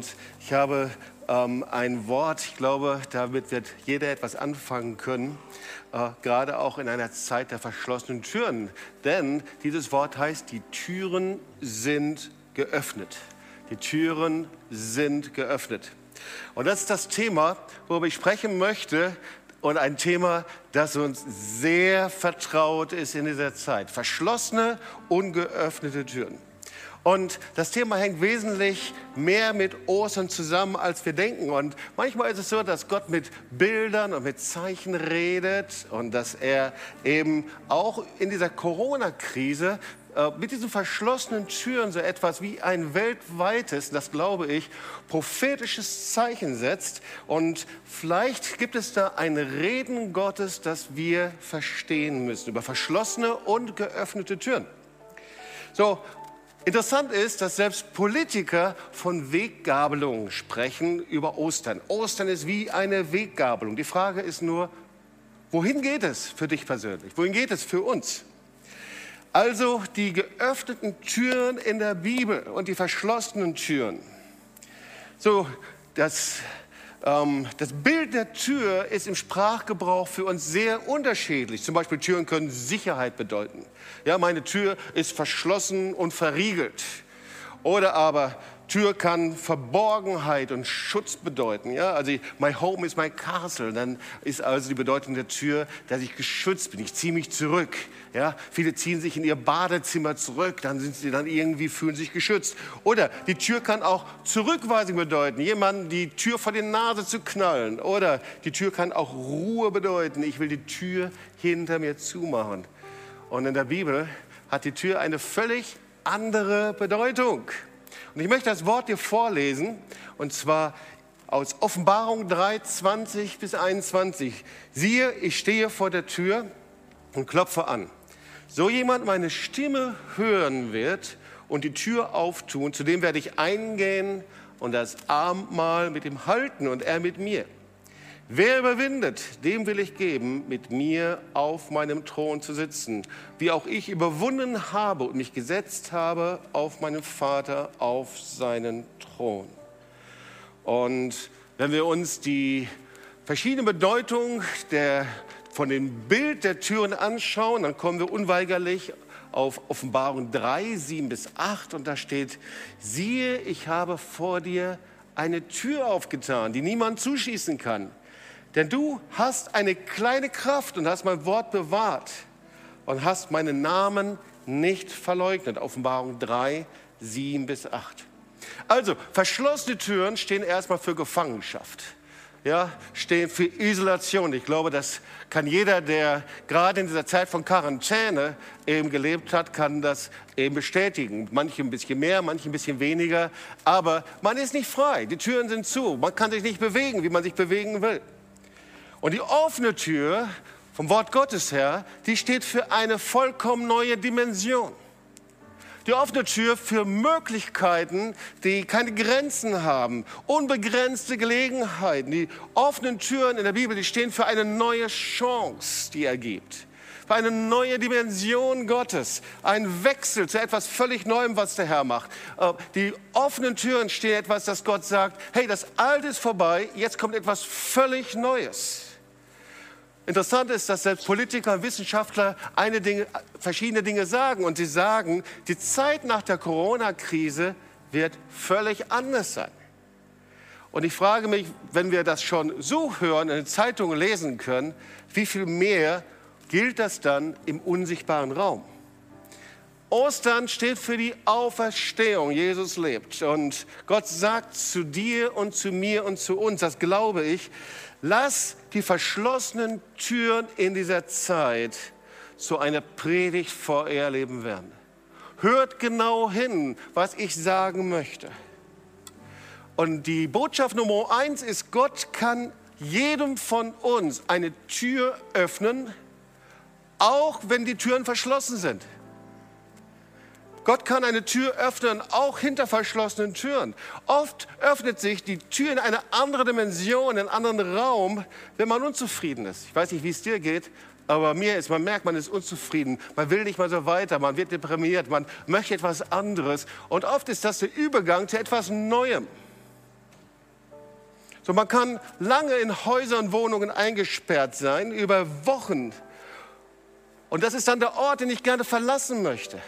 und ich habe ähm, ein Wort, ich glaube, damit wird jeder etwas anfangen können, äh, gerade auch in einer Zeit der verschlossenen Türen. Denn dieses Wort heißt, die Türen sind geöffnet. Die Türen sind geöffnet. Und das ist das Thema, worüber ich sprechen möchte. Und ein Thema, das uns sehr vertraut ist in dieser Zeit. Verschlossene, ungeöffnete Türen. Und das Thema hängt wesentlich mehr mit Ostern zusammen, als wir denken. Und manchmal ist es so, dass Gott mit Bildern und mit Zeichen redet und dass er eben auch in dieser Corona-Krise äh, mit diesen verschlossenen Türen so etwas wie ein weltweites, das glaube ich, prophetisches Zeichen setzt. Und vielleicht gibt es da ein Reden Gottes, das wir verstehen müssen über verschlossene und geöffnete Türen. So, Interessant ist, dass selbst Politiker von Weggabelung sprechen über Ostern. Ostern ist wie eine Weggabelung. Die Frage ist nur, wohin geht es für dich persönlich? Wohin geht es für uns? Also die geöffneten Türen in der Bibel und die verschlossenen Türen. So, das das Bild der Tür ist im Sprachgebrauch für uns sehr unterschiedlich. Zum Beispiel Türen können Sicherheit bedeuten. Ja, meine Tür ist verschlossen und verriegelt. Oder aber Tür kann Verborgenheit und Schutz bedeuten. Ja? Also my home is my castle. Dann ist also die Bedeutung der Tür, dass ich geschützt bin. Ich ziehe mich zurück. Ja? Viele ziehen sich in ihr Badezimmer zurück. Dann sind sie dann irgendwie fühlen sich geschützt. Oder die Tür kann auch Zurückweisung bedeuten. Jemanden die Tür vor die Nase zu knallen. Oder die Tür kann auch Ruhe bedeuten. Ich will die Tür hinter mir zumachen. Und in der Bibel hat die Tür eine völlig andere Bedeutung. Und ich möchte das Wort dir vorlesen, und zwar aus Offenbarung 3, 20 bis 21. Siehe, ich stehe vor der Tür und klopfe an. So jemand meine Stimme hören wird und die Tür auftun, zu dem werde ich eingehen und das Abendmahl mit ihm halten und er mit mir. Wer überwindet, dem will ich geben, mit mir auf meinem Thron zu sitzen, wie auch ich überwunden habe und mich gesetzt habe auf meinen Vater, auf seinen Thron. Und wenn wir uns die verschiedenen Bedeutungen der, von dem Bild der Türen anschauen, dann kommen wir unweigerlich auf Offenbarung 3, 7 bis 8 und da steht, siehe, ich habe vor dir eine Tür aufgetan, die niemand zuschießen kann denn du hast eine kleine Kraft und hast mein Wort bewahrt und hast meinen Namen nicht verleugnet. Offenbarung 3, 7 bis 8. Also, verschlossene Türen stehen erstmal für Gefangenschaft. Ja, stehen für Isolation. Ich glaube, das kann jeder, der gerade in dieser Zeit von Quarantäne eben gelebt hat, kann das eben bestätigen. Manche ein bisschen mehr, manche ein bisschen weniger. Aber man ist nicht frei. Die Türen sind zu. Man kann sich nicht bewegen, wie man sich bewegen will. Und die offene Tür vom Wort Gottes her, die steht für eine vollkommen neue Dimension. Die offene Tür für Möglichkeiten, die keine Grenzen haben, unbegrenzte Gelegenheiten. Die offenen Türen in der Bibel, die stehen für eine neue Chance, die er gibt. Für eine neue Dimension Gottes. Ein Wechsel zu etwas völlig Neuem, was der Herr macht. Äh, die offenen Türen stehen etwas, das Gott sagt, hey, das Alte ist vorbei, jetzt kommt etwas völlig Neues. Interessant ist, dass selbst Politiker und Wissenschaftler eine Dinge, verschiedene Dinge sagen. Und sie sagen, die Zeit nach der Corona-Krise wird völlig anders sein. Und ich frage mich, wenn wir das schon so hören, in den Zeitungen lesen können, wie viel mehr gilt das dann im unsichtbaren Raum? Ostern steht für die Auferstehung. Jesus lebt. Und Gott sagt zu dir und zu mir und zu uns, das glaube ich, Lass die verschlossenen Türen in dieser Zeit zu einer Predigt vor euer Leben werden. Hört genau hin, was ich sagen möchte. Und die Botschaft Nummer eins ist, Gott kann jedem von uns eine Tür öffnen, auch wenn die Türen verschlossen sind. Gott kann eine Tür öffnen, auch hinter verschlossenen Türen. Oft öffnet sich die Tür in eine andere Dimension, in einen anderen Raum, wenn man unzufrieden ist. Ich weiß nicht, wie es dir geht, aber mir ist, man merkt, man ist unzufrieden, man will nicht mal so weiter, man wird deprimiert, man möchte etwas anderes. Und oft ist das der Übergang zu etwas Neuem. So, man kann lange in Häusern, Wohnungen eingesperrt sein, über Wochen. Und das ist dann der Ort, den ich gerne verlassen möchte.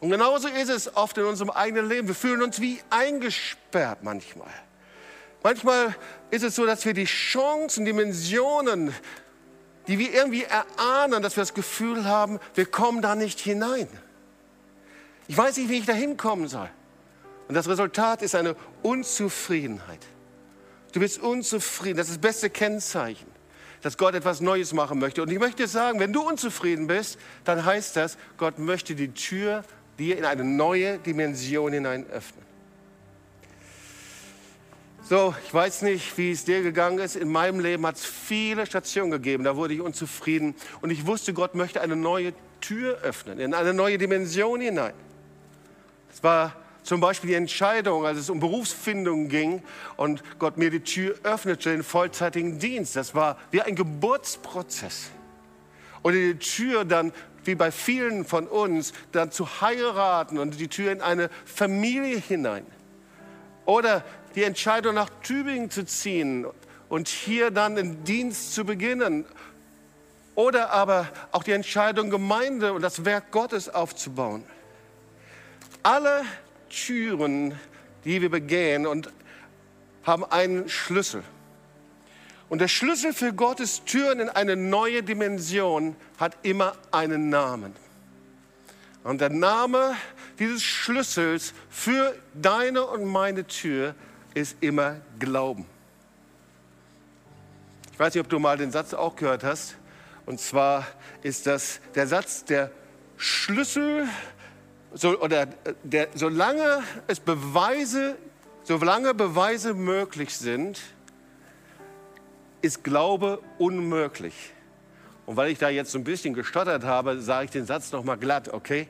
Und genauso ist es oft in unserem eigenen Leben. Wir fühlen uns wie eingesperrt manchmal. Manchmal ist es so, dass wir die Chancen, Dimensionen, die wir irgendwie erahnen, dass wir das Gefühl haben, wir kommen da nicht hinein. Ich weiß nicht, wie ich da hinkommen soll. Und das Resultat ist eine Unzufriedenheit. Du bist unzufrieden. Das ist das beste Kennzeichen, dass Gott etwas Neues machen möchte. Und ich möchte sagen, wenn du unzufrieden bist, dann heißt das, Gott möchte die Tür dir in eine neue Dimension hinein öffnen. So, ich weiß nicht, wie es dir gegangen ist. In meinem Leben hat es viele Stationen gegeben. Da wurde ich unzufrieden. Und ich wusste, Gott möchte eine neue Tür öffnen, in eine neue Dimension hinein. Es war zum Beispiel die Entscheidung, als es um Berufsfindung ging und Gott mir die Tür öffnete, den vollzeitigen Dienst. Das war wie ein Geburtsprozess. Und die Tür dann, wie bei vielen von uns, dann zu heiraten und die Tür in eine Familie hinein. Oder die Entscheidung nach Tübingen zu ziehen und hier dann den Dienst zu beginnen. Oder aber auch die Entscheidung, Gemeinde und das Werk Gottes aufzubauen. Alle Türen, die wir begehen und haben einen Schlüssel. Und der Schlüssel für Gottes Türen in eine neue Dimension hat immer einen Namen. Und der Name dieses Schlüssels für deine und meine Tür ist immer Glauben. Ich weiß nicht, ob du mal den Satz auch gehört hast. Und zwar ist das der Satz, der Schlüssel so, oder der, solange es Beweise, solange Beweise möglich sind, ist Glaube unmöglich. Und weil ich da jetzt so ein bisschen gestottert habe, sage ich den Satz noch mal glatt, okay?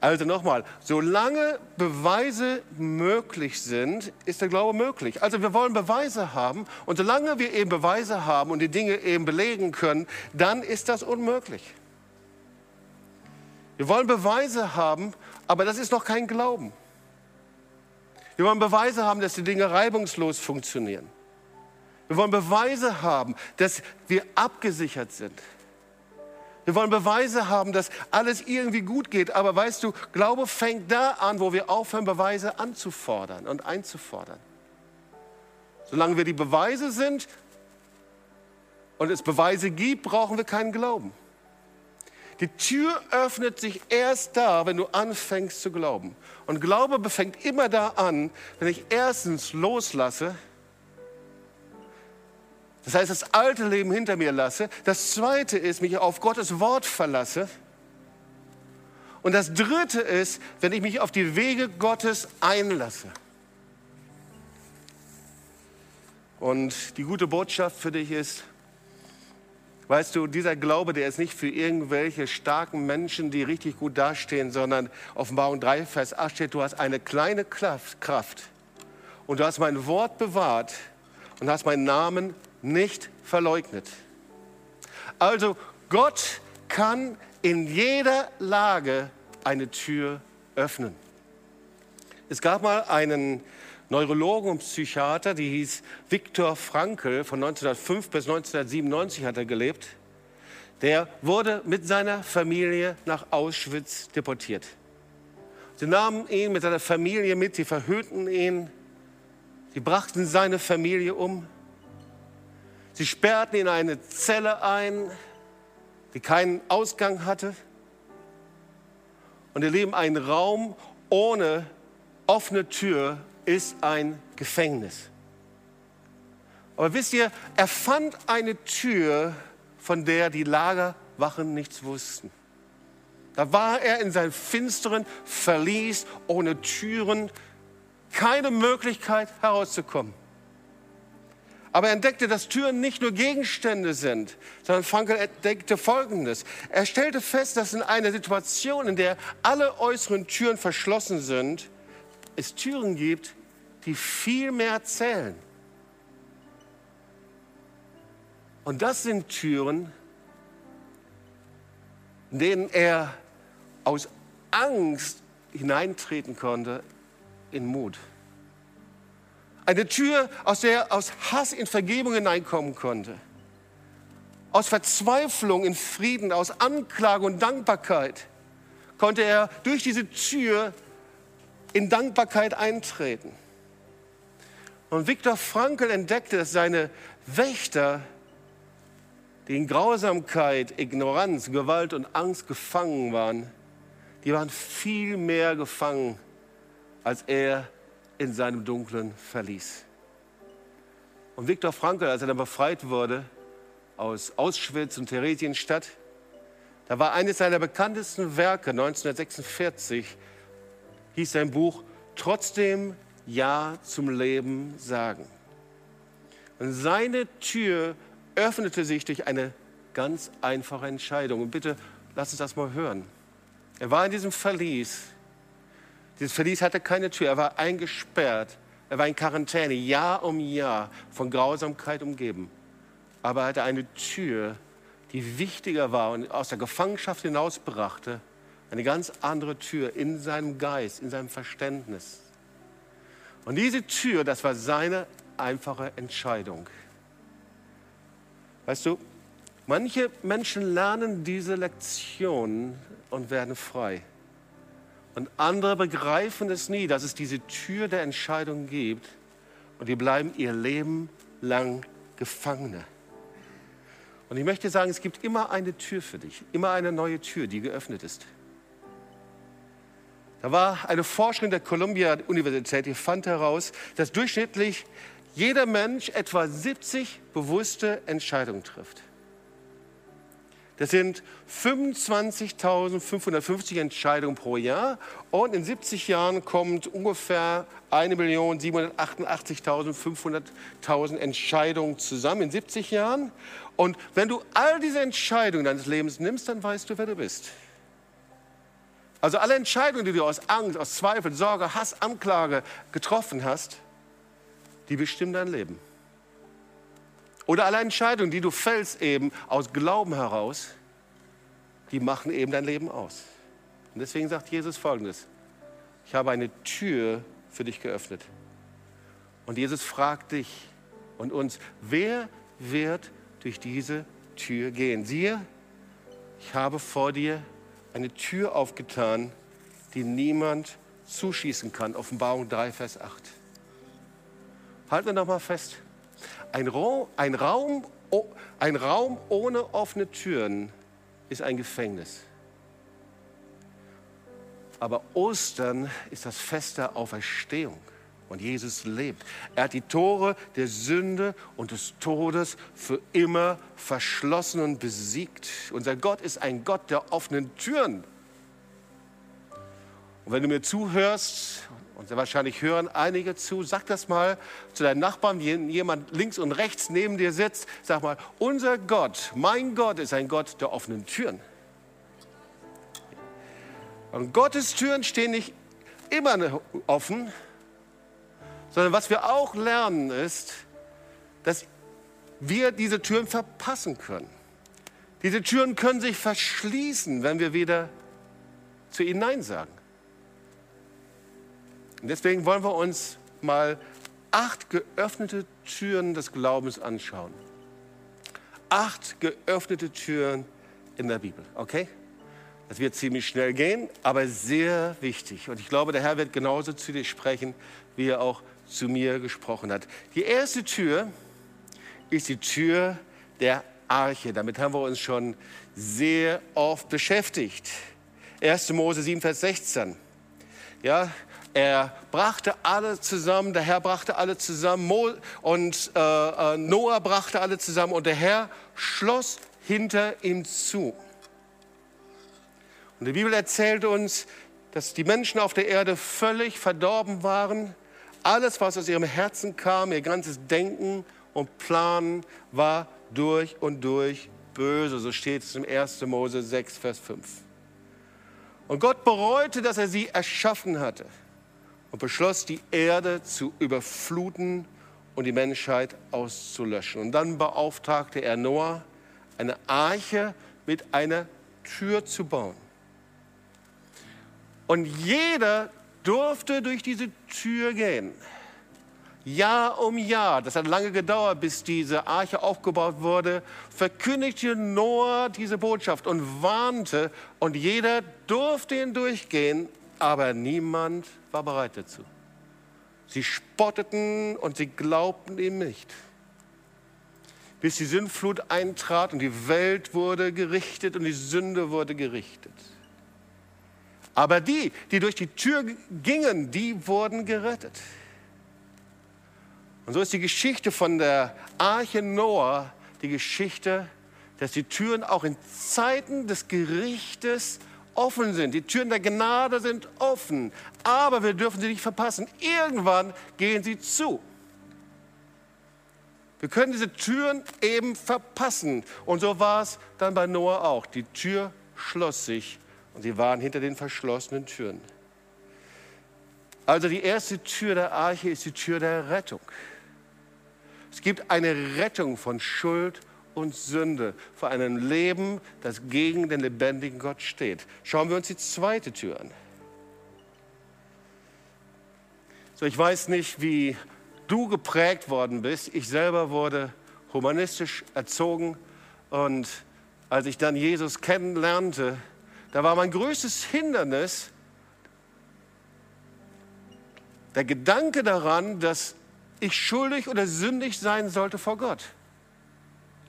Also nochmal, solange Beweise möglich sind, ist der Glaube möglich. Also wir wollen Beweise haben und solange wir eben Beweise haben und die Dinge eben belegen können, dann ist das unmöglich. Wir wollen Beweise haben aber das ist noch kein Glauben. Wir wollen Beweise haben, dass die Dinge reibungslos funktionieren. Wir wollen Beweise haben, dass wir abgesichert sind. Wir wollen Beweise haben, dass alles irgendwie gut geht. Aber weißt du, Glaube fängt da an, wo wir aufhören, Beweise anzufordern und einzufordern. Solange wir die Beweise sind und es Beweise gibt, brauchen wir keinen Glauben. Die Tür öffnet sich erst da, wenn du anfängst zu glauben. Und Glaube fängt immer da an, wenn ich erstens loslasse, das heißt, das alte Leben hinter mir lasse. Das zweite ist, mich auf Gottes Wort verlasse. Und das dritte ist, wenn ich mich auf die Wege Gottes einlasse. Und die gute Botschaft für dich ist, Weißt du, dieser Glaube, der ist nicht für irgendwelche starken Menschen, die richtig gut dastehen, sondern Offenbarung 3, Vers 8 steht, du hast eine kleine Kraft und du hast mein Wort bewahrt und hast meinen Namen nicht verleugnet. Also Gott kann in jeder Lage eine Tür öffnen. Es gab mal einen Neurologen und Psychiater, die hieß Viktor Frankl, von 1905 bis 1997 hat er gelebt. Der wurde mit seiner Familie nach Auschwitz deportiert. Sie nahmen ihn mit seiner Familie mit, sie verhöhnten ihn, sie brachten seine Familie um, sie sperrten ihn in eine Zelle ein, die keinen Ausgang hatte. Und ihr Leben ein Raum ohne offene Tür ist ein Gefängnis. Aber wisst ihr, er fand eine Tür, von der die Lagerwachen nichts wussten. Da war er in seinem finsteren Verlies ohne Türen, keine Möglichkeit herauszukommen. Aber er entdeckte, dass Türen nicht nur Gegenstände sind, sondern Frankel entdeckte Folgendes. Er stellte fest, dass in einer Situation, in der alle äußeren Türen verschlossen sind, es Türen gibt, die viel mehr zählen. Und das sind Türen, in denen er aus Angst hineintreten konnte in Mut. Eine Tür, aus der er aus Hass in Vergebung hineinkommen konnte. Aus Verzweiflung in Frieden, aus Anklage und Dankbarkeit konnte er durch diese Tür in Dankbarkeit eintreten. Und Viktor Frankl entdeckte, dass seine Wächter, die in Grausamkeit, Ignoranz, Gewalt und Angst gefangen waren, die waren viel mehr gefangen, als er in seinem dunklen Verlies. Und Viktor Frankl, als er dann befreit wurde aus Auschwitz und Theresienstadt, da war eines seiner bekanntesten Werke 1946, hieß sein Buch Trotzdem Ja zum Leben sagen. Und seine Tür öffnete sich durch eine ganz einfache Entscheidung. Und bitte lass uns das mal hören. Er war in diesem Verlies. Dieses Verlies hatte keine Tür. Er war eingesperrt. Er war in Quarantäne, Jahr um Jahr, von Grausamkeit umgeben. Aber er hatte eine Tür, die wichtiger war und aus der Gefangenschaft hinausbrachte, eine ganz andere Tür in seinem Geist, in seinem Verständnis. Und diese Tür, das war seine einfache Entscheidung. Weißt du, manche Menschen lernen diese Lektion und werden frei. Und andere begreifen es nie, dass es diese Tür der Entscheidung gibt und die bleiben ihr Leben lang Gefangene. Und ich möchte sagen, es gibt immer eine Tür für dich, immer eine neue Tür, die geöffnet ist. Da war eine Forscherin der Columbia-Universität, die fand heraus, dass durchschnittlich jeder Mensch etwa 70 bewusste Entscheidungen trifft. Das sind 25.550 Entscheidungen pro Jahr und in 70 Jahren kommt ungefähr 1.788.500 Entscheidungen zusammen in 70 Jahren. Und wenn du all diese Entscheidungen deines Lebens nimmst, dann weißt du, wer du bist. Also alle Entscheidungen, die du aus Angst, aus Zweifel, Sorge, Hass, Anklage getroffen hast, die bestimmen dein Leben. Oder alle Entscheidungen, die du fällst eben aus Glauben heraus, die machen eben dein Leben aus. Und deswegen sagt Jesus folgendes, ich habe eine Tür für dich geöffnet. Und Jesus fragt dich und uns, wer wird durch diese Tür gehen? Siehe, ich habe vor dir eine Tür aufgetan, die niemand zuschießen kann. Offenbarung 3, Vers 8. Halten wir noch mal fest. Ein Raum, ein, Raum, ein Raum ohne offene Türen ist ein Gefängnis. Aber Ostern ist das Fest der Auferstehung. Und Jesus lebt. Er hat die Tore der Sünde und des Todes für immer verschlossen und besiegt. Unser Gott ist ein Gott der offenen Türen. Und wenn du mir zuhörst und sehr wahrscheinlich hören einige zu. Sag das mal zu deinen Nachbarn, wenn jemand links und rechts neben dir sitzt. Sag mal, unser Gott, mein Gott ist ein Gott der offenen Türen. Und Gottes Türen stehen nicht immer offen, sondern was wir auch lernen ist, dass wir diese Türen verpassen können. Diese Türen können sich verschließen, wenn wir wieder zu ihnen Nein sagen. Und deswegen wollen wir uns mal acht geöffnete Türen des Glaubens anschauen. Acht geöffnete Türen in der Bibel, okay? Das wird ziemlich schnell gehen, aber sehr wichtig. Und ich glaube, der Herr wird genauso zu dir sprechen, wie er auch zu mir gesprochen hat. Die erste Tür ist die Tür der Arche. Damit haben wir uns schon sehr oft beschäftigt. 1. Mose 7, Vers 16. Ja, er brachte alle zusammen, der Herr brachte alle zusammen und äh, äh, Noah brachte alle zusammen und der Herr schloss hinter ihm zu. Und die Bibel erzählt uns, dass die Menschen auf der Erde völlig verdorben waren. Alles, was aus ihrem Herzen kam, ihr ganzes Denken und Planen war durch und durch böse. So steht es im 1. Mose 6, Vers 5. Und Gott bereute, dass er sie erschaffen hatte und beschloss, die Erde zu überfluten und die Menschheit auszulöschen. Und dann beauftragte er Noah, eine Arche mit einer Tür zu bauen. Und jeder durfte durch diese Tür gehen. Jahr um Jahr, das hat lange gedauert, bis diese Arche aufgebaut wurde, verkündigte Noah diese Botschaft und warnte und jeder durfte ihn durchgehen, aber niemand war bereit dazu. Sie spotteten und sie glaubten ihm nicht. Bis die Sündflut eintrat und die Welt wurde gerichtet und die Sünde wurde gerichtet. Aber die, die durch die Tür gingen, die wurden gerettet. Und so ist die Geschichte von der Arche Noah die Geschichte, dass die Türen auch in Zeiten des Gerichtes offen sind. Die Türen der Gnade sind offen, aber wir dürfen sie nicht verpassen. Irgendwann gehen sie zu. Wir können diese Türen eben verpassen. Und so war es dann bei Noah auch. Die Tür schloss sich und sie waren hinter den verschlossenen Türen. Also die erste Tür der Arche ist die Tür der Rettung. Es gibt eine Rettung von Schuld und Sünde, für ein Leben, das gegen den lebendigen Gott steht. Schauen wir uns die zweite Tür an. So, ich weiß nicht, wie du geprägt worden bist. Ich selber wurde humanistisch erzogen und als ich dann Jesus kennenlernte, da war mein größtes Hindernis der Gedanke daran, dass ich schuldig oder sündig sein sollte vor Gott.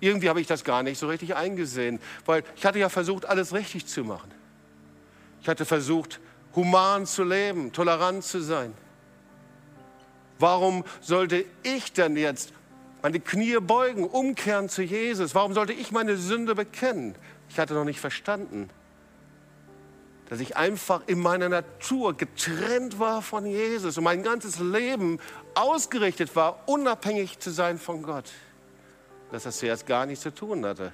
Irgendwie habe ich das gar nicht so richtig eingesehen, weil ich hatte ja versucht, alles richtig zu machen. Ich hatte versucht, human zu leben, tolerant zu sein. Warum sollte ich denn jetzt meine Knie beugen, umkehren zu Jesus? Warum sollte ich meine Sünde bekennen? Ich hatte noch nicht verstanden, dass ich einfach in meiner Natur getrennt war von Jesus und mein ganzes Leben ausgerichtet war, unabhängig zu sein von Gott. Dass das zuerst gar nichts zu tun hatte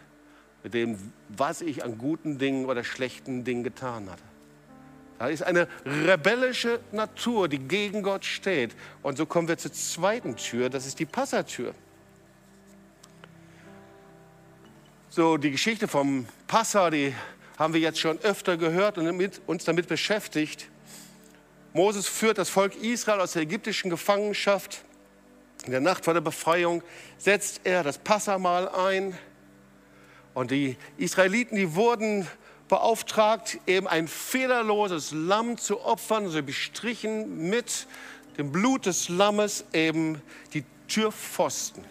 mit dem, was ich an guten Dingen oder schlechten Dingen getan hatte. Da ist eine rebellische Natur, die gegen Gott steht. Und so kommen wir zur zweiten Tür, das ist die Passatür. So, die Geschichte vom Passa, die haben wir jetzt schon öfter gehört und uns damit beschäftigt. Moses führt das Volk Israel aus der ägyptischen Gefangenschaft. In der Nacht vor der Befreiung setzt er das Passamal ein. Und die Israeliten, die wurden beauftragt, eben ein fehlerloses Lamm zu opfern. Sie bestrichen mit dem Blut des Lammes eben die Türpfosten.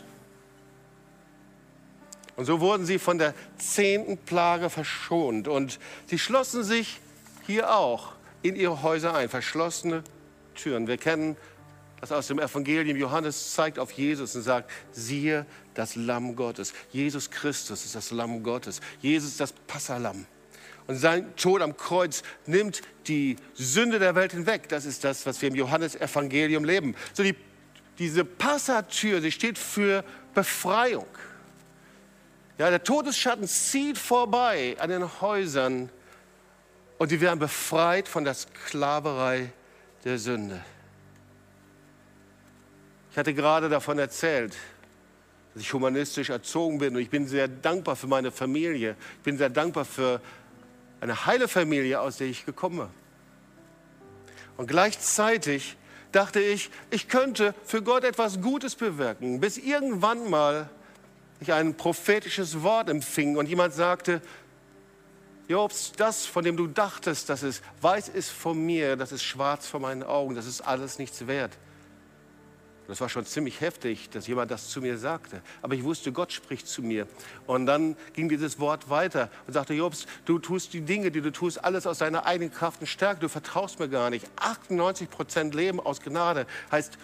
Und so wurden sie von der zehnten Plage verschont. Und sie schlossen sich hier auch in ihre Häuser ein, verschlossene Türen. Wir kennen das aus dem Evangelium. Johannes zeigt auf Jesus und sagt, siehe das Lamm Gottes. Jesus Christus ist das Lamm Gottes. Jesus ist das Passalam. Und sein Tod am Kreuz nimmt die Sünde der Welt hinweg. Das ist das, was wir im Johannes-Evangelium leben. So die, diese Passatür, sie steht für Befreiung. Ja, der Todesschatten zieht vorbei an den Häusern und die werden befreit von der Sklaverei der Sünde. Ich hatte gerade davon erzählt, dass ich humanistisch erzogen bin und ich bin sehr dankbar für meine Familie. Ich bin sehr dankbar für eine heile Familie, aus der ich gekommen bin. Und gleichzeitig dachte ich, ich könnte für Gott etwas Gutes bewirken, bis irgendwann mal ich ein prophetisches Wort empfing und jemand sagte, Jobs, das, von dem du dachtest, dass es weiß ist von mir, das ist schwarz vor meinen Augen, das ist alles nichts wert. Das war schon ziemlich heftig, dass jemand das zu mir sagte. Aber ich wusste, Gott spricht zu mir. Und dann ging dieses Wort weiter und sagte, Jobs, du tust die Dinge, die du tust, alles aus deiner eigenen Kraft und Stärke. Du vertraust mir gar nicht. 98 Prozent Leben aus Gnade heißt,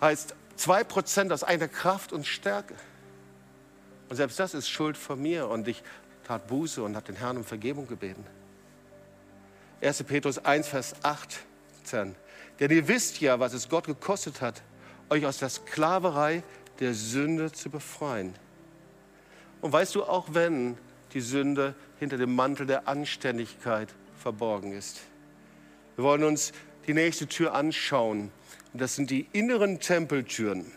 heißt 2 Prozent aus eigener Kraft und Stärke. Und selbst das ist Schuld von mir. Und ich tat Buße und habe den Herrn um Vergebung gebeten. 1. Petrus 1, Vers 18. Denn ihr wisst ja, was es Gott gekostet hat, euch aus der Sklaverei der Sünde zu befreien. Und weißt du, auch wenn die Sünde hinter dem Mantel der Anständigkeit verborgen ist. Wir wollen uns die nächste Tür anschauen. Und das sind die inneren Tempeltüren.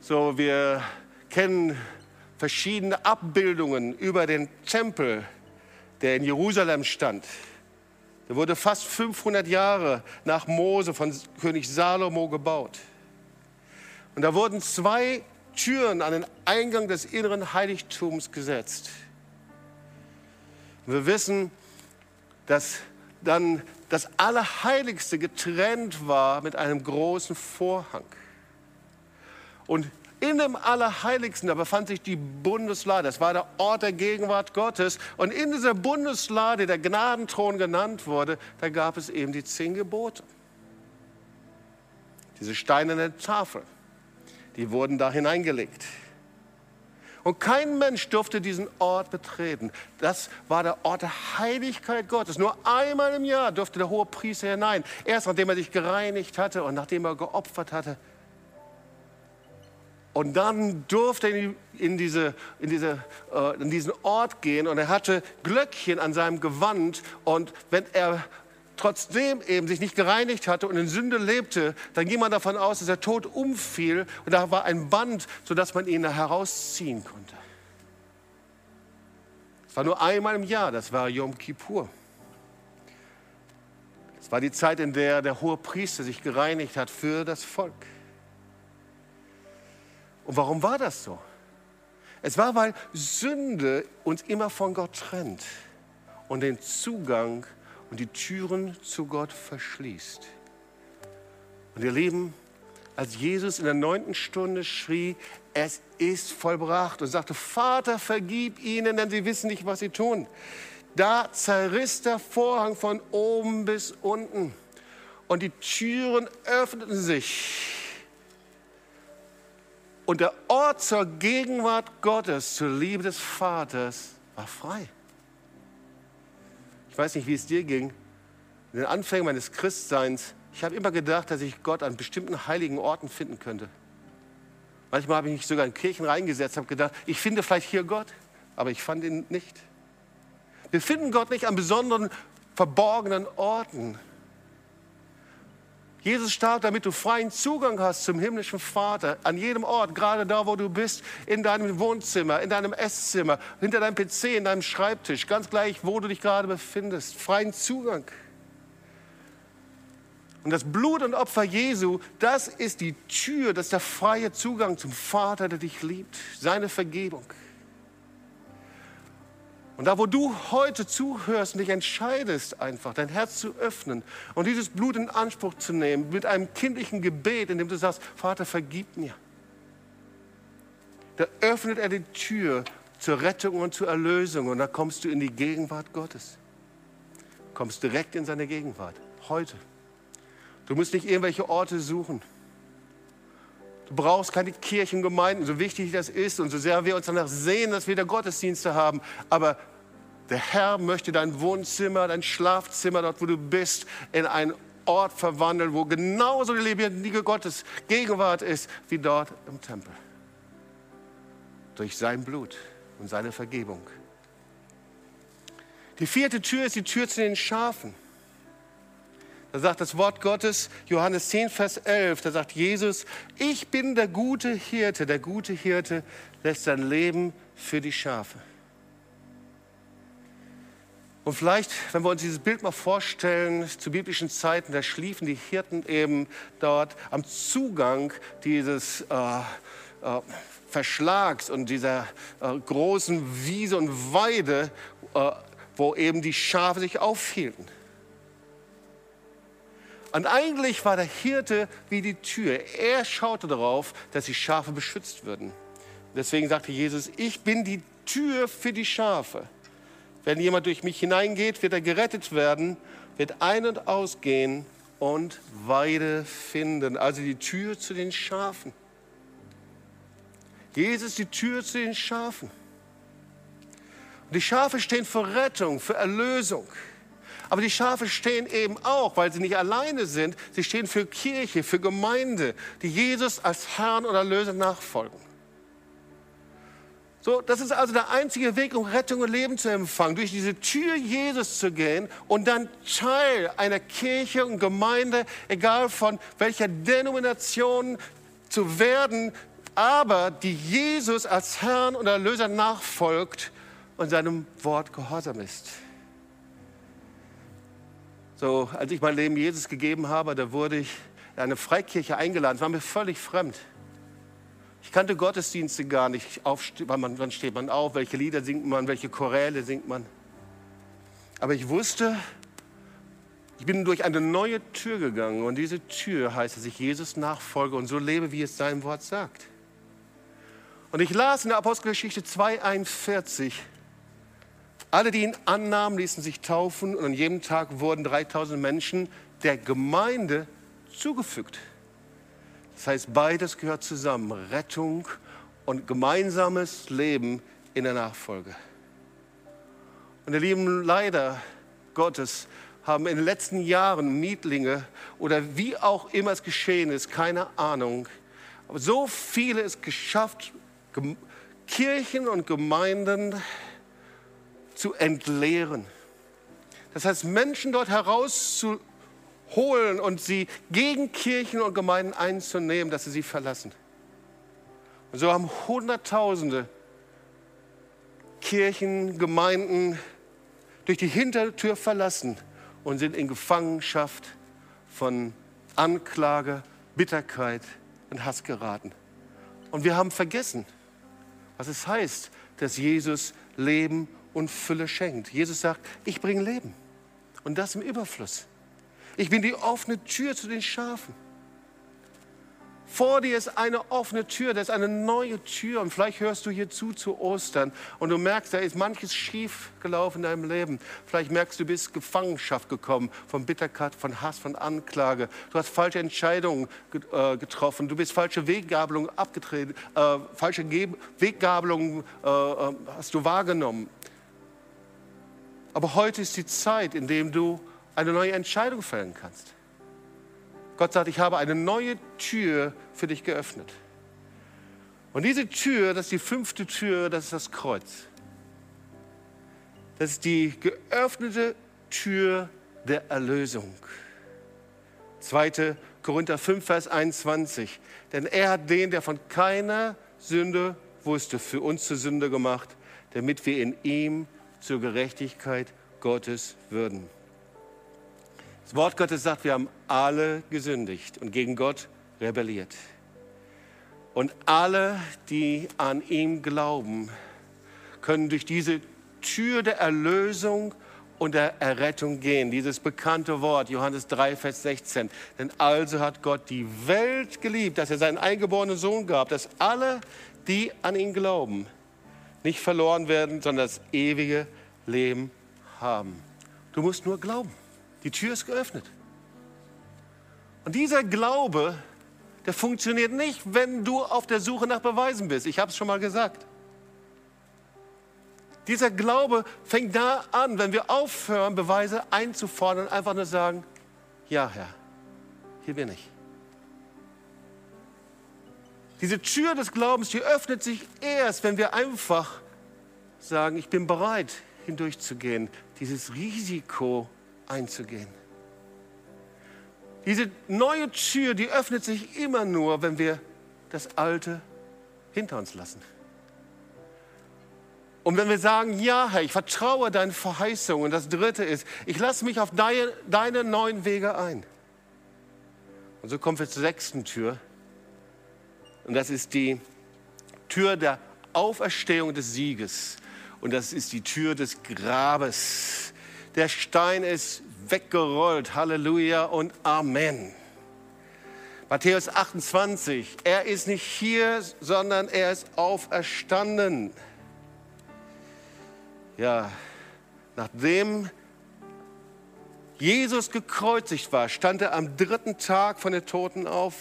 So, wir kennen verschiedene Abbildungen über den Tempel, der in Jerusalem stand. Der wurde fast 500 Jahre nach Mose von König Salomo gebaut. Und da wurden zwei Türen an den Eingang des inneren Heiligtums gesetzt. Wir wissen, dass dann das Allerheiligste getrennt war mit einem großen Vorhang. Und in dem Allerheiligsten, da befand sich die Bundeslade. Das war der Ort der Gegenwart Gottes. Und in dieser Bundeslade, der Gnadenthron genannt wurde, da gab es eben die zehn Gebote. Diese steinerne Tafel, die wurden da hineingelegt. Und kein Mensch durfte diesen Ort betreten. Das war der Ort der Heiligkeit Gottes. Nur einmal im Jahr durfte der hohe Priester hinein. Erst nachdem er sich gereinigt hatte und nachdem er geopfert hatte. Und dann durfte er in, diese, in, diese, äh, in diesen Ort gehen und er hatte Glöckchen an seinem Gewand. Und wenn er trotzdem eben sich nicht gereinigt hatte und in Sünde lebte, dann ging man davon aus, dass er tot umfiel und da war ein Band, sodass man ihn herausziehen konnte. Es war nur einmal im Jahr, das war Yom Kippur. Es war die Zeit, in der der hohe Priester sich gereinigt hat für das Volk. Und warum war das so? Es war, weil Sünde uns immer von Gott trennt und den Zugang und die Türen zu Gott verschließt. Und ihr Lieben, als Jesus in der neunten Stunde schrie, es ist vollbracht und sagte, Vater, vergib ihnen, denn sie wissen nicht, was sie tun. Da zerriss der Vorhang von oben bis unten und die Türen öffneten sich und der Ort zur Gegenwart Gottes, zur Liebe des Vaters, war frei. Ich weiß nicht, wie es dir ging. In den Anfängen meines Christseins, ich habe immer gedacht, dass ich Gott an bestimmten heiligen Orten finden könnte. Manchmal habe ich mich sogar in Kirchen reingesetzt, habe gedacht, ich finde vielleicht hier Gott, aber ich fand ihn nicht. Wir finden Gott nicht an besonderen, verborgenen Orten. Jesus starb, damit du freien Zugang hast zum himmlischen Vater, an jedem Ort, gerade da, wo du bist, in deinem Wohnzimmer, in deinem Esszimmer, hinter deinem PC, in deinem Schreibtisch, ganz gleich, wo du dich gerade befindest, freien Zugang. Und das Blut und Opfer Jesu, das ist die Tür, das ist der freie Zugang zum Vater, der dich liebt, seine Vergebung. Und da, wo du heute zuhörst und dich entscheidest, einfach dein Herz zu öffnen und dieses Blut in Anspruch zu nehmen, mit einem kindlichen Gebet, in dem du sagst, Vater, vergib mir. Da öffnet er die Tür zur Rettung und zur Erlösung und da kommst du in die Gegenwart Gottes. Kommst direkt in seine Gegenwart, heute. Du musst nicht irgendwelche Orte suchen. Du brauchst keine Kirchengemeinden, so wichtig das ist und so sehr wir uns danach sehen, dass wir da Gottesdienste haben. Aber der Herr möchte dein Wohnzimmer, dein Schlafzimmer, dort wo du bist, in einen Ort verwandeln, wo genauso die lebendige Gottes Gegenwart ist wie dort im Tempel. Durch sein Blut und seine Vergebung. Die vierte Tür ist die Tür zu den Schafen. Da sagt das Wort Gottes, Johannes 10, Vers 11, da sagt Jesus, ich bin der gute Hirte, der gute Hirte lässt sein Leben für die Schafe. Und vielleicht, wenn wir uns dieses Bild mal vorstellen, zu biblischen Zeiten, da schliefen die Hirten eben dort am Zugang dieses äh, äh, Verschlags und dieser äh, großen Wiese und Weide, äh, wo eben die Schafe sich aufhielten. Und eigentlich war der Hirte wie die Tür. Er schaute darauf, dass die Schafe beschützt würden. Deswegen sagte Jesus, ich bin die Tür für die Schafe. Wenn jemand durch mich hineingeht, wird er gerettet werden, wird ein- und ausgehen und Weide finden. Also die Tür zu den Schafen. Jesus die Tür zu den Schafen. Und die Schafe stehen für Rettung, für Erlösung. Aber die Schafe stehen eben auch, weil sie nicht alleine sind, sie stehen für Kirche, für Gemeinde, die Jesus als Herrn oder Erlöser nachfolgen. So, das ist also der einzige Weg, um Rettung und Leben zu empfangen, durch diese Tür Jesus zu gehen und dann Teil einer Kirche und Gemeinde, egal von welcher Denomination zu werden, aber die Jesus als Herrn und Erlöser nachfolgt und seinem Wort gehorsam ist. So, als ich mein Leben Jesus gegeben habe, da wurde ich in eine Freikirche eingeladen. Das war mir völlig fremd. Ich kannte Gottesdienste gar nicht. wann steht man auf? Welche Lieder singt man? Welche Choräle singt man? Aber ich wusste, ich bin durch eine neue Tür gegangen und diese Tür heißt, dass ich Jesus nachfolge und so lebe, wie es sein Wort sagt. Und ich las in der Apostelgeschichte 2,41, alle, die ihn annahmen, ließen sich taufen und an jedem Tag wurden 3000 Menschen der Gemeinde zugefügt. Das heißt, beides gehört zusammen, Rettung und gemeinsames Leben in der Nachfolge. Und ihr Lieben, leider Gottes haben in den letzten Jahren Mietlinge oder wie auch immer es geschehen ist, keine Ahnung, aber so viele es geschafft, Kirchen und Gemeinden zu entleeren. Das heißt, Menschen dort herauszuholen und sie gegen Kirchen und Gemeinden einzunehmen, dass sie sie verlassen. Und so haben Hunderttausende Kirchen, Gemeinden durch die Hintertür verlassen und sind in Gefangenschaft von Anklage, Bitterkeit und Hass geraten. Und wir haben vergessen, was es heißt, dass Jesus Leben und Fülle schenkt. Jesus sagt, ich bringe Leben und das im Überfluss. Ich bin die offene Tür zu den Schafen. Vor dir ist eine offene Tür, das ist eine neue Tür. Und vielleicht hörst du hier zu zu Ostern und du merkst, da ist manches schief gelaufen in deinem Leben. Vielleicht merkst du, du bist Gefangenschaft gekommen von Bitterkeit, von Hass, von Anklage. Du hast falsche Entscheidungen äh, getroffen. Du bist falsche Weggabelungen abgetreten. Äh, falsche Weggabelungen äh, äh, hast du wahrgenommen. Aber heute ist die Zeit, in der du eine neue Entscheidung fällen kannst. Gott sagt, ich habe eine neue Tür für dich geöffnet. Und diese Tür, das ist die fünfte Tür, das ist das Kreuz. Das ist die geöffnete Tür der Erlösung. 2. Korinther 5, Vers 21. Denn er hat den, der von keiner Sünde wusste, für uns zur Sünde gemacht, damit wir in ihm zur Gerechtigkeit Gottes würden. Das Wort Gottes sagt, wir haben alle gesündigt und gegen Gott rebelliert. Und alle, die an ihm glauben, können durch diese Tür der Erlösung und der Errettung gehen. Dieses bekannte Wort, Johannes 3, Vers 16. Denn also hat Gott die Welt geliebt, dass er seinen eingeborenen Sohn gab, dass alle, die an ihn glauben, nicht verloren werden, sondern das ewige Leben haben. Du musst nur glauben. Die Tür ist geöffnet. Und dieser Glaube, der funktioniert nicht, wenn du auf der Suche nach Beweisen bist. Ich habe es schon mal gesagt. Dieser Glaube fängt da an, wenn wir aufhören, Beweise einzufordern und einfach nur sagen, ja Herr, hier bin ich. Diese Tür des Glaubens, die öffnet sich erst, wenn wir einfach sagen, ich bin bereit, hindurchzugehen, dieses Risiko einzugehen. Diese neue Tür, die öffnet sich immer nur, wenn wir das Alte hinter uns lassen. Und wenn wir sagen, ja, Herr, ich vertraue deinen Verheißungen. Und das Dritte ist, ich lasse mich auf deine, deine neuen Wege ein. Und so kommen wir zur sechsten Tür. Und das ist die Tür der Auferstehung des Sieges. Und das ist die Tür des Grabes. Der Stein ist weggerollt. Halleluja und Amen. Matthäus 28. Er ist nicht hier, sondern er ist auferstanden. Ja, nachdem Jesus gekreuzigt war, stand er am dritten Tag von den Toten auf.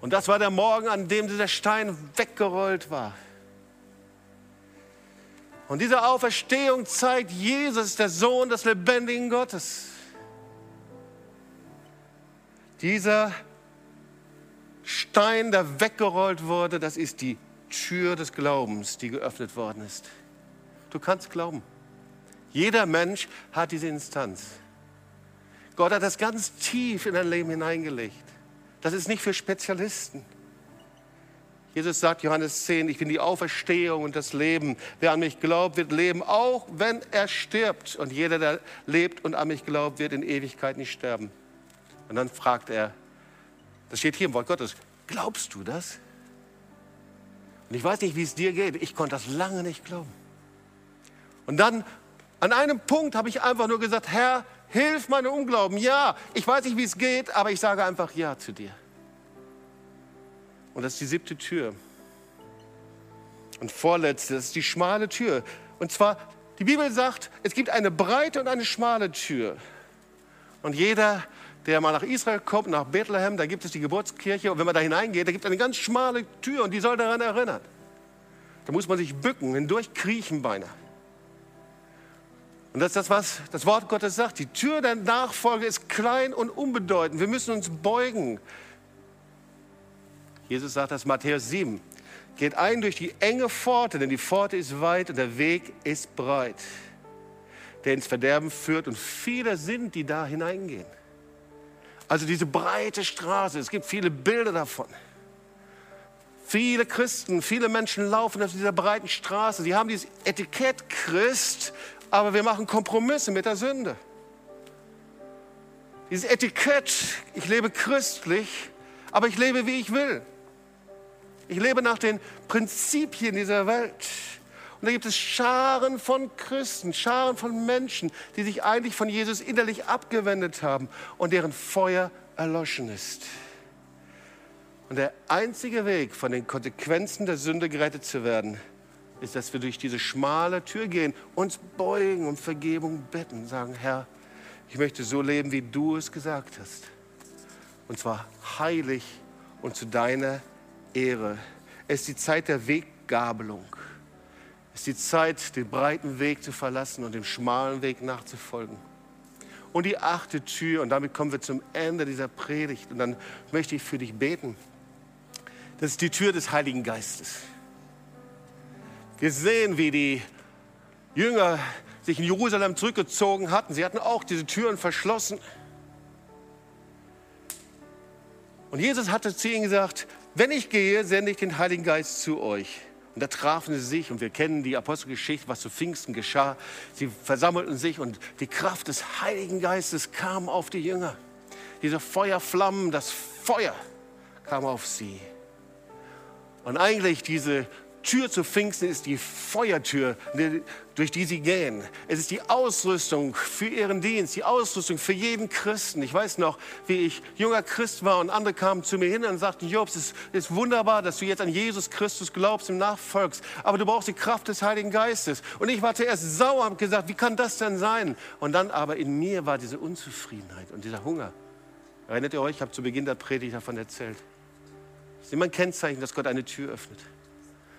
Und das war der Morgen, an dem dieser Stein weggerollt war. Und diese Auferstehung zeigt, Jesus ist der Sohn des lebendigen Gottes. Dieser Stein, der weggerollt wurde, das ist die Tür des Glaubens, die geöffnet worden ist. Du kannst glauben. Jeder Mensch hat diese Instanz. Gott hat das ganz tief in dein Leben hineingelegt. Das ist nicht für Spezialisten. Jesus sagt, Johannes 10, ich bin die Auferstehung und das Leben. Wer an mich glaubt, wird leben, auch wenn er stirbt. Und jeder, der lebt und an mich glaubt, wird in Ewigkeit nicht sterben. Und dann fragt er, das steht hier im Wort Gottes, glaubst du das? Und ich weiß nicht, wie es dir geht. Ich konnte das lange nicht glauben. Und dann, an einem Punkt habe ich einfach nur gesagt, Herr, hilf meinem Unglauben. Ja, ich weiß nicht, wie es geht, aber ich sage einfach Ja zu dir. Und das ist die siebte Tür. Und vorletzte, das ist die schmale Tür. Und zwar, die Bibel sagt, es gibt eine breite und eine schmale Tür. Und jeder, der mal nach Israel kommt, nach Bethlehem, da gibt es die Geburtskirche. Und wenn man da hineingeht, da gibt es eine ganz schmale Tür und die soll daran erinnern. Da muss man sich bücken, hindurch kriechen beinahe. Und das ist das, was das Wort Gottes sagt. Die Tür der Nachfolge ist klein und unbedeutend. Wir müssen uns beugen. Jesus sagt das Matthäus 7. Geht ein durch die enge Pforte, denn die Pforte ist weit und der Weg ist breit, der ins Verderben führt. Und viele sind, die da hineingehen. Also diese breite Straße, es gibt viele Bilder davon. Viele Christen, viele Menschen laufen auf dieser breiten Straße. Sie haben dieses Etikett Christ, aber wir machen Kompromisse mit der Sünde. Dieses Etikett, ich lebe christlich, aber ich lebe, wie ich will. Ich lebe nach den Prinzipien dieser Welt. Und da gibt es Scharen von Christen, Scharen von Menschen, die sich eigentlich von Jesus innerlich abgewendet haben und deren Feuer erloschen ist. Und der einzige Weg, von den Konsequenzen der Sünde gerettet zu werden, ist, dass wir durch diese schmale Tür gehen, uns beugen und Vergebung betten, sagen, Herr, ich möchte so leben, wie du es gesagt hast. Und zwar heilig und zu deiner Ehre. Es ist die Zeit der Weggabelung. Es ist die Zeit, den breiten Weg zu verlassen und dem schmalen Weg nachzufolgen. Und die achte Tür, und damit kommen wir zum Ende dieser Predigt, und dann möchte ich für dich beten. Das ist die Tür des Heiligen Geistes. Wir sehen, wie die Jünger sich in Jerusalem zurückgezogen hatten. Sie hatten auch diese Türen verschlossen. Und Jesus hatte zu ihnen gesagt, wenn ich gehe, sende ich den Heiligen Geist zu euch. Und da trafen sie sich und wir kennen die Apostelgeschichte, was zu Pfingsten geschah. Sie versammelten sich und die Kraft des Heiligen Geistes kam auf die Jünger. Diese Feuerflammen, das Feuer kam auf sie. Und eigentlich diese Tür zu Pfingsten ist die Feuertür, durch die sie gehen. Es ist die Ausrüstung für ihren Dienst, die Ausrüstung für jeden Christen. Ich weiß noch, wie ich junger Christ war und andere kamen zu mir hin und sagten, Jobs, es ist wunderbar, dass du jetzt an Jesus Christus glaubst und nachfolgst, aber du brauchst die Kraft des Heiligen Geistes. Und ich war zuerst sauer und gesagt, wie kann das denn sein? Und dann aber in mir war diese Unzufriedenheit und dieser Hunger. Erinnert ihr euch, ich habe zu Beginn der Predigt davon erzählt. Das ist immer ein Kennzeichen, dass Gott eine Tür öffnet.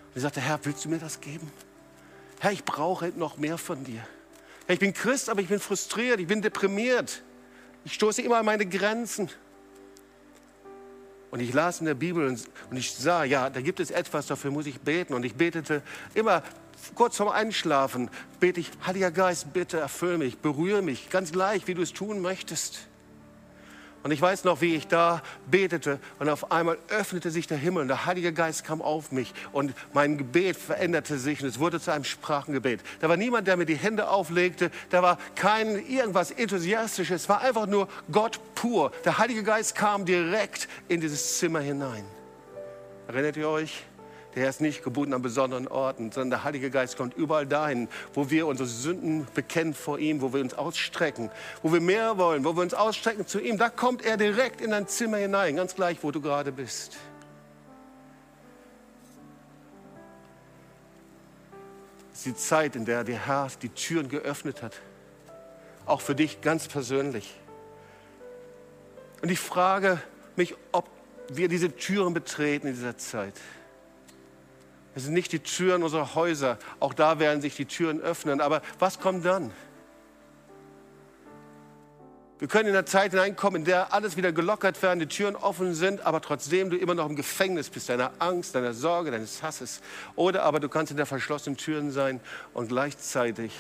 Und ich sagte, Herr, willst du mir das geben? Herr, ich brauche noch mehr von dir. Herr, ich bin Christ, aber ich bin frustriert, ich bin deprimiert. Ich stoße immer an meine Grenzen. Und ich las in der Bibel und, und ich sah, ja, da gibt es etwas, dafür muss ich beten. Und ich betete immer kurz vorm Einschlafen, bete ich, Heiliger Geist, bitte erfülle mich, berühre mich, ganz gleich, wie du es tun möchtest. Und ich weiß noch, wie ich da betete und auf einmal öffnete sich der Himmel und der Heilige Geist kam auf mich und mein Gebet veränderte sich und es wurde zu einem Sprachengebet. Da war niemand, der mir die Hände auflegte, da war kein irgendwas Enthusiastisches, es war einfach nur Gott pur. Der Heilige Geist kam direkt in dieses Zimmer hinein. Erinnert ihr euch? Der ist nicht gebunden an besonderen Orten, sondern der Heilige Geist kommt überall dahin, wo wir unsere Sünden bekennen vor ihm, wo wir uns ausstrecken, wo wir mehr wollen, wo wir uns ausstrecken zu ihm. Da kommt er direkt in dein Zimmer hinein, ganz gleich, wo du gerade bist. Es ist die Zeit, in der der Herr die Türen geöffnet hat. Auch für dich ganz persönlich. Und ich frage mich, ob wir diese Türen betreten in dieser Zeit. Es sind nicht die Türen unserer Häuser. Auch da werden sich die Türen öffnen. Aber was kommt dann? Wir können in eine Zeit hineinkommen, in der alles wieder gelockert werden, die Türen offen sind, aber trotzdem du immer noch im Gefängnis bist, deiner Angst, deiner Sorge, deines Hasses. Oder aber du kannst in der verschlossenen Türen sein und gleichzeitig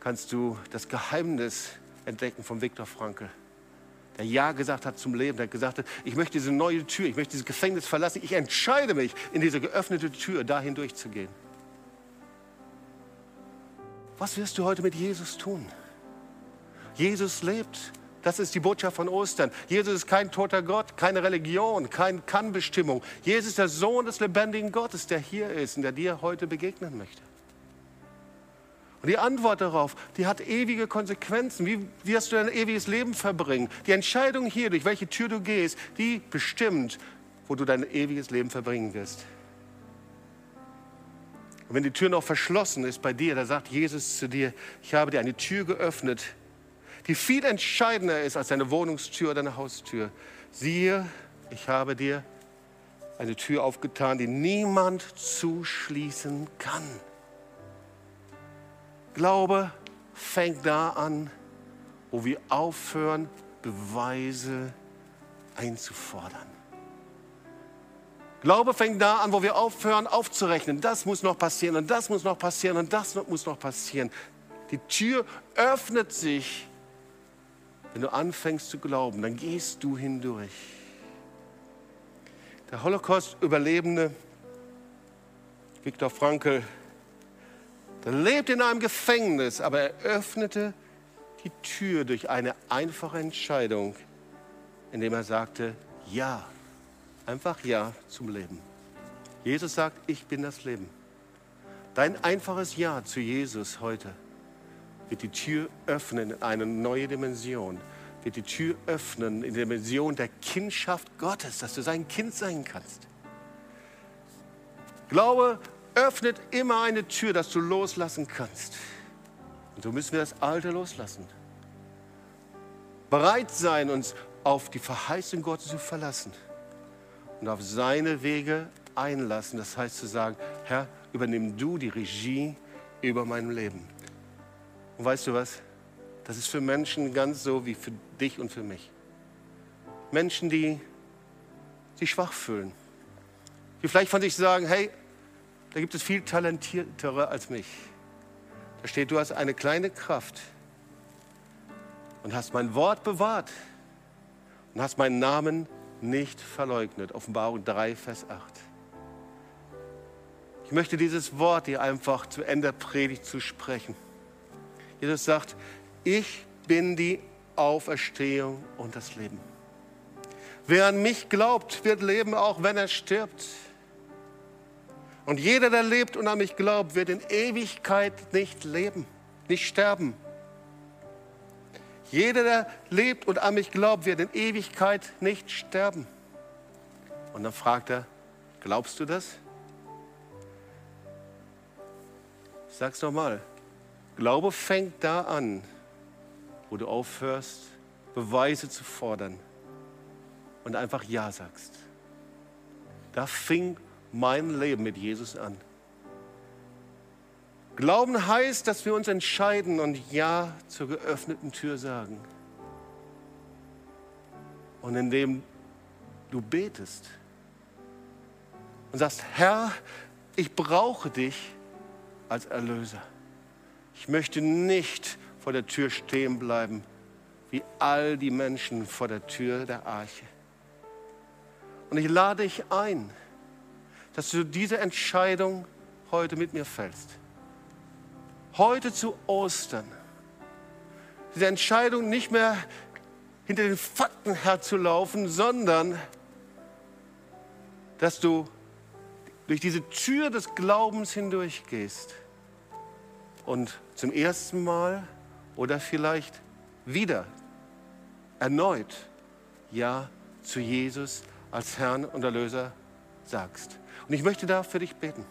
kannst du das Geheimnis entdecken von Viktor Frankl. Der Ja gesagt hat zum Leben, der gesagt hat, ich möchte diese neue Tür, ich möchte dieses Gefängnis verlassen, ich entscheide mich, in diese geöffnete Tür dahin durchzugehen. Was wirst du heute mit Jesus tun? Jesus lebt. Das ist die Botschaft von Ostern. Jesus ist kein toter Gott, keine Religion, keine Kannbestimmung. Jesus ist der Sohn des lebendigen Gottes, der hier ist und der dir heute begegnen möchte. Und die Antwort darauf, die hat ewige Konsequenzen. Wie wirst du dein ewiges Leben verbringen? Die Entscheidung hier, durch welche Tür du gehst, die bestimmt, wo du dein ewiges Leben verbringen wirst. Und wenn die Tür noch verschlossen ist bei dir, da sagt Jesus zu dir, ich habe dir eine Tür geöffnet, die viel entscheidender ist als deine Wohnungstür oder deine Haustür. Siehe, ich habe dir eine Tür aufgetan, die niemand zuschließen kann. Glaube fängt da an, wo wir aufhören, Beweise einzufordern. Glaube fängt da an, wo wir aufhören aufzurechnen. Das muss noch passieren und das muss noch passieren und das muss noch passieren. Die Tür öffnet sich, wenn du anfängst zu glauben. Dann gehst du hindurch. Der Holocaust-Überlebende Viktor Frankl er lebt in einem Gefängnis, aber er öffnete die Tür durch eine einfache Entscheidung, indem er sagte, ja, einfach ja zum Leben. Jesus sagt, ich bin das Leben. Dein einfaches Ja zu Jesus heute wird die Tür öffnen in eine neue Dimension, wird die Tür öffnen in die Dimension der Kindschaft Gottes, dass du sein Kind sein kannst. Glaube öffnet immer eine Tür, dass du loslassen kannst. Und so müssen wir das Alte loslassen. Bereit sein, uns auf die Verheißung Gottes zu verlassen und auf seine Wege einlassen. Das heißt zu sagen, Herr, übernimm du die Regie über mein Leben. Und weißt du was? Das ist für Menschen ganz so wie für dich und für mich. Menschen, die sich schwach fühlen, die vielleicht von sich sagen, hey, da gibt es viel talentiertere als mich. Da steht, du hast eine kleine Kraft und hast mein Wort bewahrt und hast meinen Namen nicht verleugnet. Offenbarung 3, Vers 8. Ich möchte dieses Wort dir einfach zu Ende der Predigt zu sprechen. Jesus sagt, ich bin die Auferstehung und das Leben. Wer an mich glaubt, wird leben, auch wenn er stirbt. Und jeder, der lebt und an mich glaubt, wird in Ewigkeit nicht leben, nicht sterben. Jeder, der lebt und an mich glaubt, wird in Ewigkeit nicht sterben. Und dann fragt er, glaubst du das? Ich sag's nochmal. Glaube fängt da an, wo du aufhörst, Beweise zu fordern und einfach Ja sagst. Da fing mein Leben mit Jesus an. Glauben heißt, dass wir uns entscheiden und Ja zur geöffneten Tür sagen. Und indem du betest und sagst, Herr, ich brauche dich als Erlöser. Ich möchte nicht vor der Tür stehen bleiben, wie all die Menschen vor der Tür der Arche. Und ich lade dich ein, dass du diese Entscheidung heute mit mir fällst. Heute zu Ostern. Diese Entscheidung nicht mehr hinter den Fakten herzulaufen, sondern dass du durch diese Tür des Glaubens hindurchgehst und zum ersten Mal oder vielleicht wieder erneut Ja zu Jesus als Herrn und Erlöser sagst. Und ich möchte da für dich beten.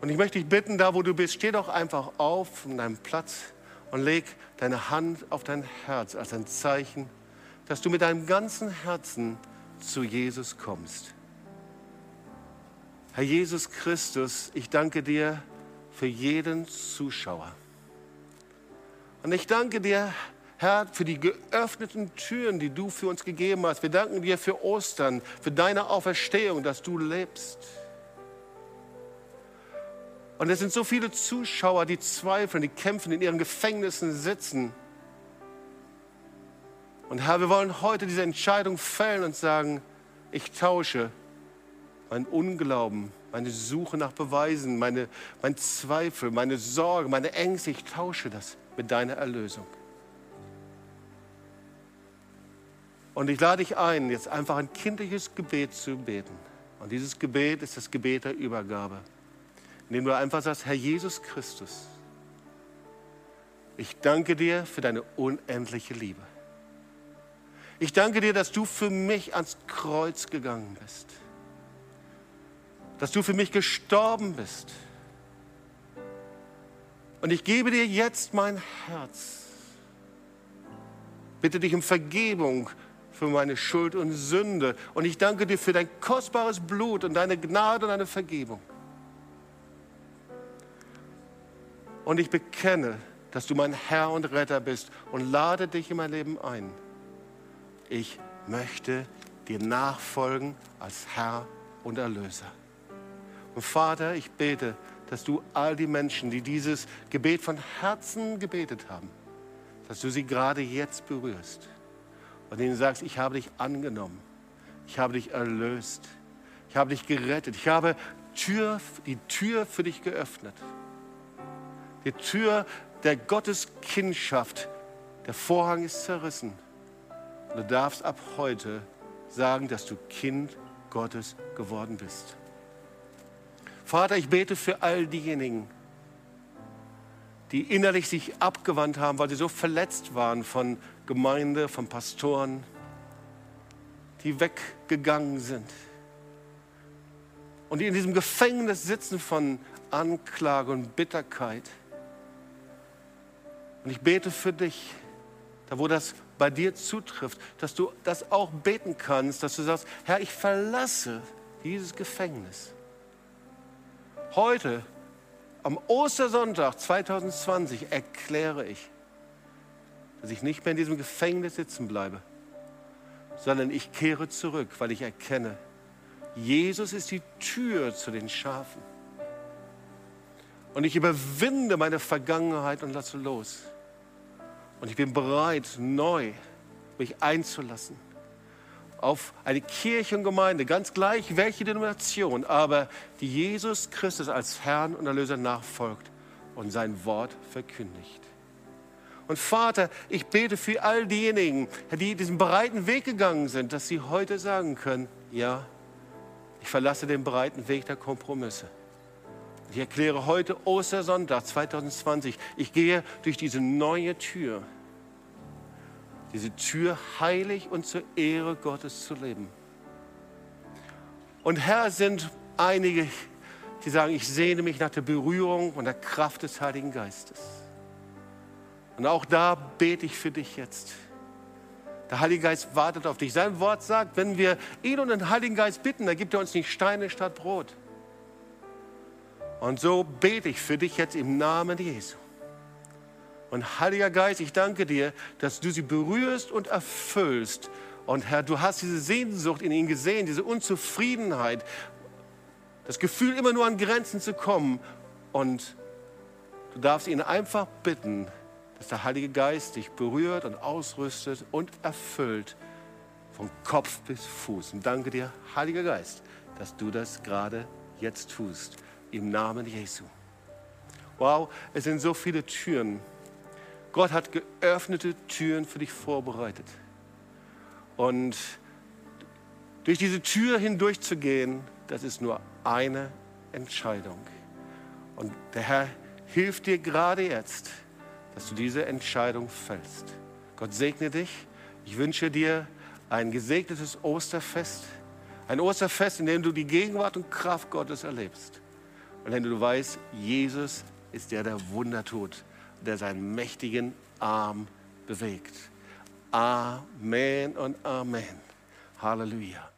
Und ich möchte dich bitten, da wo du bist, steh doch einfach auf von deinem Platz und leg deine Hand auf dein Herz als ein Zeichen, dass du mit deinem ganzen Herzen zu Jesus kommst. Herr Jesus Christus, ich danke dir für jeden Zuschauer. Und ich danke dir, Herr, für die geöffneten Türen, die du für uns gegeben hast. Wir danken dir für Ostern, für deine Auferstehung, dass du lebst. Und es sind so viele Zuschauer, die zweifeln, die kämpfen, in ihren Gefängnissen sitzen. Und Herr, wir wollen heute diese Entscheidung fällen und sagen, ich tausche mein Unglauben, meine Suche nach Beweisen, meine, mein Zweifel, meine Sorge, meine Ängste, ich tausche das mit deiner Erlösung. Und ich lade dich ein, jetzt einfach ein kindliches Gebet zu beten. Und dieses Gebet ist das Gebet der Übergabe, indem du einfach sagst, Herr Jesus Christus, ich danke dir für deine unendliche Liebe. Ich danke dir, dass du für mich ans Kreuz gegangen bist. Dass du für mich gestorben bist. Und ich gebe dir jetzt mein Herz. Bitte dich um Vergebung für meine Schuld und Sünde. Und ich danke dir für dein kostbares Blut und deine Gnade und deine Vergebung. Und ich bekenne, dass du mein Herr und Retter bist und lade dich in mein Leben ein ich möchte dir nachfolgen als Herr und Erlöser. Und Vater, ich bete, dass du all die Menschen, die dieses Gebet von Herzen gebetet haben, dass du sie gerade jetzt berührst und ihnen sagst, ich habe dich angenommen, ich habe dich erlöst, ich habe dich gerettet, ich habe Tür, die Tür für dich geöffnet. Die Tür der Gotteskindschaft, der Vorhang ist zerrissen Du darfst ab heute sagen, dass du Kind Gottes geworden bist. Vater, ich bete für all diejenigen, die innerlich sich abgewandt haben, weil sie so verletzt waren von Gemeinde, von Pastoren, die weggegangen sind und die in diesem Gefängnis sitzen von Anklage und Bitterkeit. Und ich bete für dich, da wo das bei dir zutrifft, dass du das auch beten kannst, dass du sagst, Herr, ich verlasse dieses Gefängnis. Heute, am Ostersonntag 2020, erkläre ich, dass ich nicht mehr in diesem Gefängnis sitzen bleibe, sondern ich kehre zurück, weil ich erkenne, Jesus ist die Tür zu den Schafen. Und ich überwinde meine Vergangenheit und lasse los. Und ich bin bereit, neu mich einzulassen auf eine Kirche und Gemeinde, ganz gleich welche Denomination, aber die Jesus Christus als Herrn und Erlöser nachfolgt und sein Wort verkündigt. Und Vater, ich bete für all diejenigen, die diesen breiten Weg gegangen sind, dass sie heute sagen können, ja, ich verlasse den breiten Weg der Kompromisse. Ich erkläre heute Ostersonntag 2020, ich gehe durch diese neue Tür, diese Tür heilig und zur Ehre Gottes zu leben. Und Herr, sind einige, die sagen, ich sehne mich nach der Berührung und der Kraft des Heiligen Geistes. Und auch da bete ich für dich jetzt. Der Heilige Geist wartet auf dich. Sein Wort sagt, wenn wir ihn und den Heiligen Geist bitten, dann gibt er uns nicht Steine statt Brot. Und so bete ich für dich jetzt im Namen Jesu. Und Heiliger Geist, ich danke dir, dass du sie berührst und erfüllst. Und Herr, du hast diese Sehnsucht in ihnen gesehen, diese Unzufriedenheit, das Gefühl, immer nur an Grenzen zu kommen. Und du darfst ihnen einfach bitten, dass der Heilige Geist dich berührt und ausrüstet und erfüllt von Kopf bis Fuß. Und danke dir, Heiliger Geist, dass du das gerade jetzt tust im Namen Jesu. Wow, es sind so viele Türen. Gott hat geöffnete Türen für dich vorbereitet. Und durch diese Tür hindurch zu gehen, das ist nur eine Entscheidung. Und der Herr hilft dir gerade jetzt, dass du diese Entscheidung fällst. Gott segne dich. Ich wünsche dir ein gesegnetes Osterfest. Ein Osterfest, in dem du die Gegenwart und Kraft Gottes erlebst. Und wenn du weißt, Jesus ist der, der Wunder tut, der seinen mächtigen Arm bewegt. Amen und Amen. Halleluja.